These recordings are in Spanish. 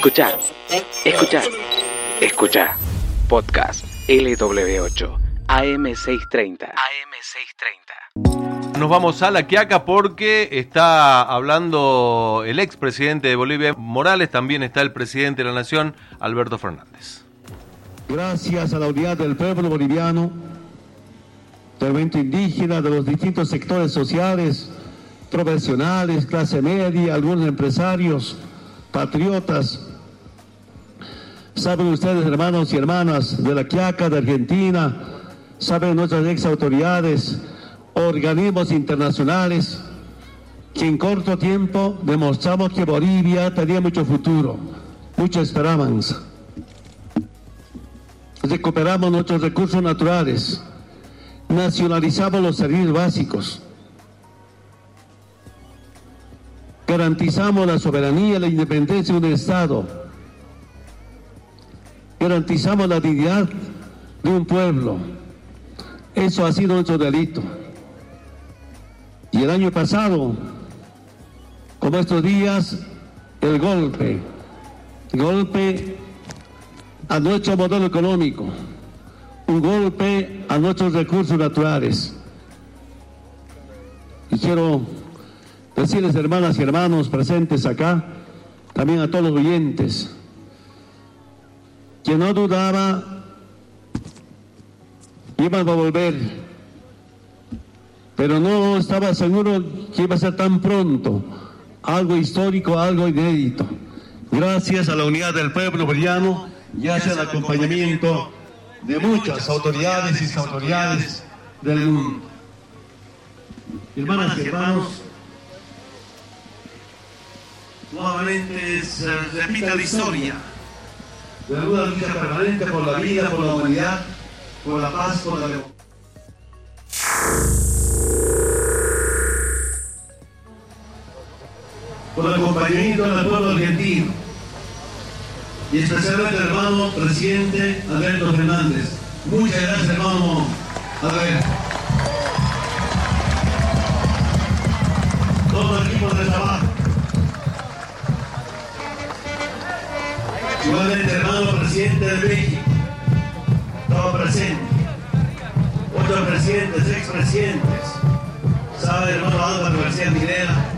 Escucha, escucha, escucha. Podcast LW8 AM630. AM630. Nos vamos a La Quiaca porque está hablando el expresidente de Bolivia, Morales, también está el presidente de la Nación, Alberto Fernández. Gracias a la unidad del pueblo boliviano, del movimiento indígena, de los distintos sectores sociales, profesionales, clase media, algunos empresarios, patriotas. Saben ustedes, hermanos y hermanas de la Quiaca, de Argentina, saben nuestras ex autoridades, organismos internacionales, que en corto tiempo demostramos que Bolivia tenía mucho futuro, mucha esperanza. Recuperamos nuestros recursos naturales, nacionalizamos los servicios básicos, garantizamos la soberanía y la independencia de un Estado, garantizamos la dignidad de un pueblo. Eso ha sido nuestro delito. Y el año pasado, como estos días, el golpe, golpe a nuestro modelo económico, un golpe a nuestros recursos naturales. Y quiero decirles, hermanas y hermanos presentes acá, también a todos los oyentes, que no dudaba iban a volver, pero no estaba seguro que iba a ser tan pronto, algo histórico, algo inédito. Gracias a la unidad del pueblo boliviano y hacia el acompañamiento de muchas autoridades y autoridades del mundo. Hermanas y hermanos, nuevamente se repite la historia de una lucha permanente por la vida, por la humanidad, por la paz, por la democracia. Por el acompañamiento del pueblo argentino y especialmente al hermano presidente Alberto Fernández. Muchas gracias, hermano Alberto. Igualmente, hermano presidente de México, estaba presente. Otros presidentes, expresidentes, sabe, hermano Álvaro García Minera,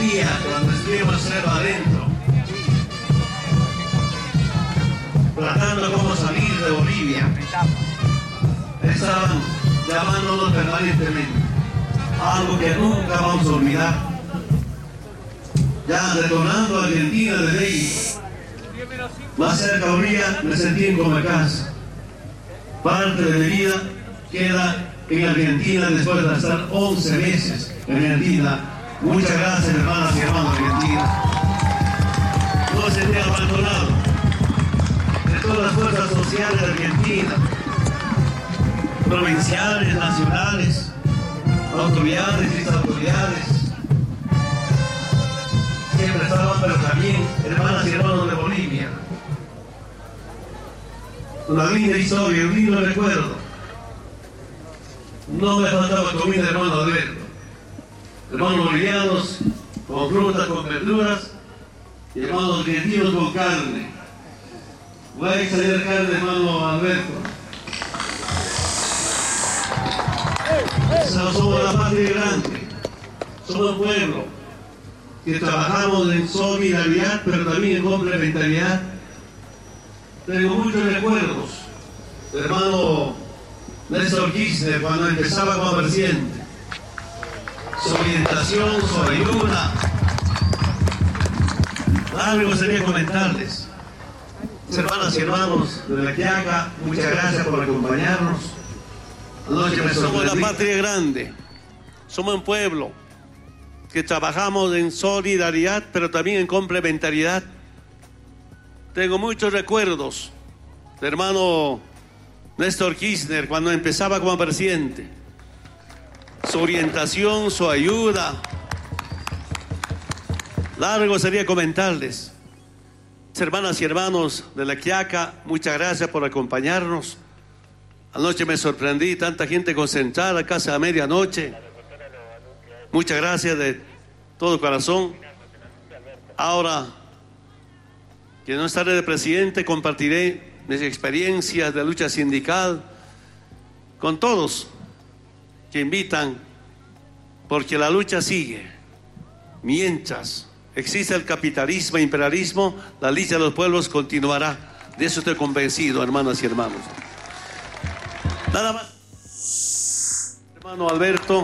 día cuando estuvimos cero adentro, tratando cómo salir de Bolivia, estaban llamándonos permanentemente, algo que nunca vamos a olvidar. Ya retornando a Argentina de México, más cerca de Bolivia me sentí en casa. Parte de mi vida queda en Argentina después de estar 11 meses en Argentina. Muchas gracias, hermanas y hermanos de Argentina. No se sentí abandonado de todas las fuerzas sociales de Argentina, provinciales, nacionales, autoridades y autoridades. Siempre estaban, pero también hermanas y hermanos una linda historia, un lindo recuerdo. No me faltaba comida, hermano Alberto. Hermanos bolivianos con frutas, con verduras, y hermanos argentinos con carne. Voy a extraer carne, hermano Alberto. Somos la patria grande, somos un pueblo que trabajamos en solidaridad, pero también en complementariedad tengo muchos recuerdos de hermano Néstor Kirchner cuando empezaba como presidente. Su orientación, su ayuda. Algo sería comentarles. Hermanas y hermanos de la Quiaca, muchas gracias por acompañarnos. Somos la patria grande. Somos un pueblo que trabajamos en solidaridad, pero también en complementariedad. Tengo muchos recuerdos de hermano Néstor Kirchner cuando empezaba como presidente. Su orientación, su ayuda. Largo sería comentarles. Hermanas y hermanos de la Quiaca, muchas gracias por acompañarnos. Anoche me sorprendí, tanta gente concentrada, casi a medianoche. Muchas gracias de todo corazón. Ahora que no estaré de presidente, compartiré mis experiencias de lucha sindical con todos que invitan, porque la lucha sigue. Mientras existe el capitalismo e imperialismo, la lucha de los pueblos continuará. De eso estoy convencido, hermanas y hermanos. Nada más. Hermano Alberto,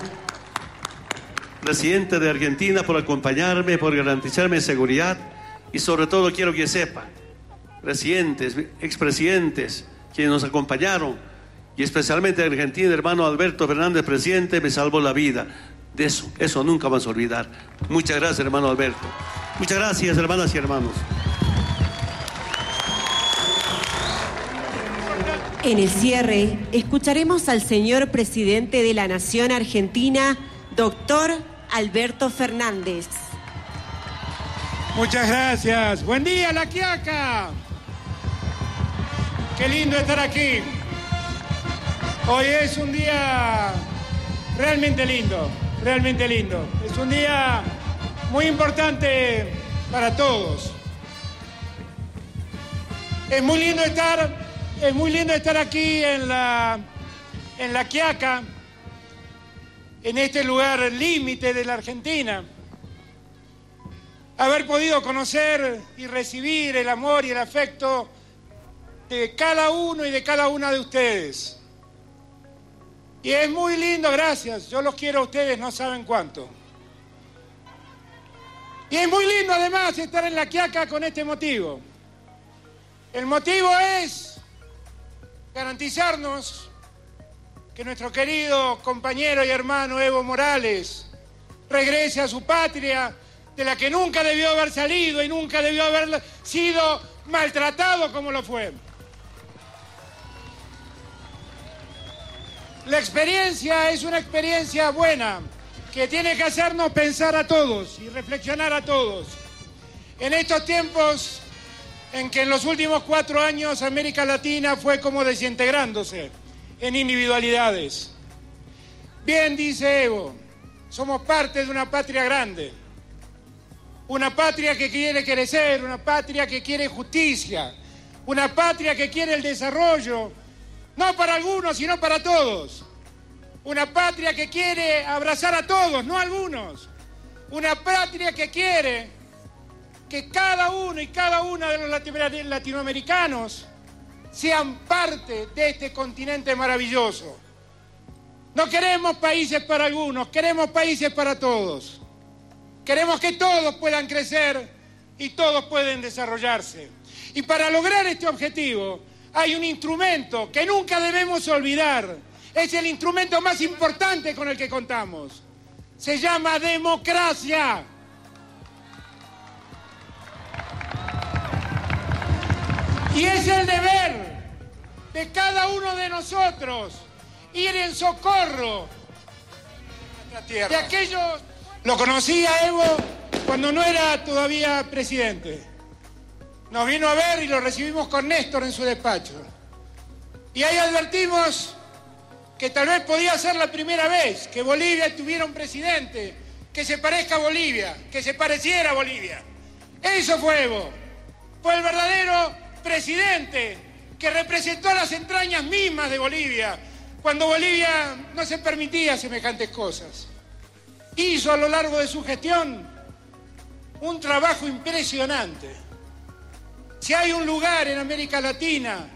presidente de Argentina, por acompañarme, por garantizarme seguridad y sobre todo quiero que sepan, presidentes, expresidentes, quienes nos acompañaron, y especialmente Argentina, hermano Alberto Fernández, presidente, me salvó la vida. De eso, eso nunca vamos a olvidar. Muchas gracias, hermano Alberto. Muchas gracias, hermanas y hermanos. En el cierre, escucharemos al señor presidente de la Nación Argentina, doctor Alberto Fernández. Muchas gracias. Buen día, La Quiaca. Qué lindo estar aquí. Hoy es un día realmente lindo, realmente lindo. Es un día muy importante para todos. Es muy lindo estar, es muy lindo estar aquí en la, en la Quiaca, en este lugar límite de la Argentina haber podido conocer y recibir el amor y el afecto de cada uno y de cada una de ustedes. Y es muy lindo, gracias. Yo los quiero a ustedes, no saben cuánto. Y es muy lindo además estar en la Quiaca con este motivo. El motivo es garantizarnos que nuestro querido compañero y hermano Evo Morales regrese a su patria de la que nunca debió haber salido y nunca debió haber sido maltratado como lo fue. La experiencia es una experiencia buena que tiene que hacernos pensar a todos y reflexionar a todos. En estos tiempos en que en los últimos cuatro años América Latina fue como desintegrándose en individualidades. Bien dice Evo, somos parte de una patria grande una patria que quiere crecer, una patria que quiere justicia, una patria que quiere el desarrollo, no para algunos, sino para todos. Una patria que quiere abrazar a todos, no a algunos. Una patria que quiere que cada uno y cada una de los latinoamericanos sean parte de este continente maravilloso. No queremos países para algunos, queremos países para todos. Queremos que todos puedan crecer y todos pueden desarrollarse. Y para lograr este objetivo hay un instrumento que nunca debemos olvidar. Es el instrumento más importante con el que contamos. Se llama democracia. Y es el deber de cada uno de nosotros ir en socorro de aquellos lo conocí a Evo cuando no era todavía presidente. Nos vino a ver y lo recibimos con Néstor en su despacho. Y ahí advertimos que tal vez podía ser la primera vez que Bolivia tuviera un presidente que se parezca a Bolivia, que se pareciera a Bolivia. Eso fue Evo. Fue el verdadero presidente que representó las entrañas mismas de Bolivia, cuando Bolivia no se permitía semejantes cosas hizo a lo largo de su gestión un trabajo impresionante. Si hay un lugar en América Latina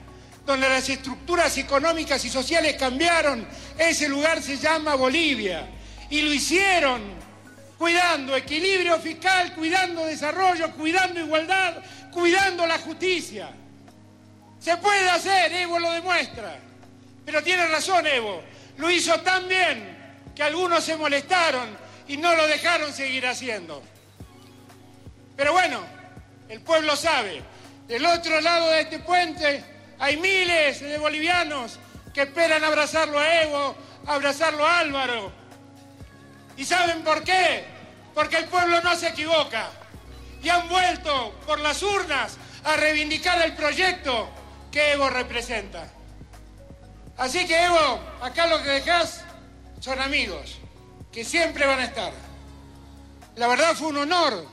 donde las estructuras económicas y sociales cambiaron, ese lugar se llama Bolivia. Y lo hicieron cuidando equilibrio fiscal, cuidando desarrollo, cuidando igualdad, cuidando la justicia. Se puede hacer, Evo lo demuestra. Pero tiene razón Evo, lo hizo tan bien que algunos se molestaron y no lo dejaron seguir haciendo. Pero bueno, el pueblo sabe, del otro lado de este puente hay miles de bolivianos que esperan abrazarlo a Evo, abrazarlo a Álvaro. ¿Y saben por qué? Porque el pueblo no se equivoca. Y han vuelto por las urnas a reivindicar el proyecto que Evo representa. Así que Evo, acá lo que dejás son amigos que siempre van a estar. La verdad fue un honor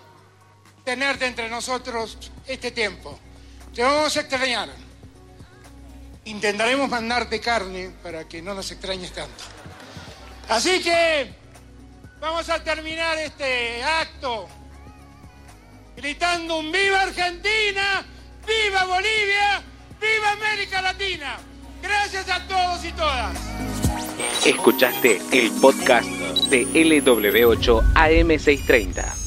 tenerte entre nosotros este tiempo. Te vamos a extrañar. Intentaremos mandarte carne para que no nos extrañes tanto. Así que vamos a terminar este acto gritando un viva Argentina, viva Bolivia, viva América Latina. Gracias a todos y todas. Escuchaste el podcast de LW8 AM630.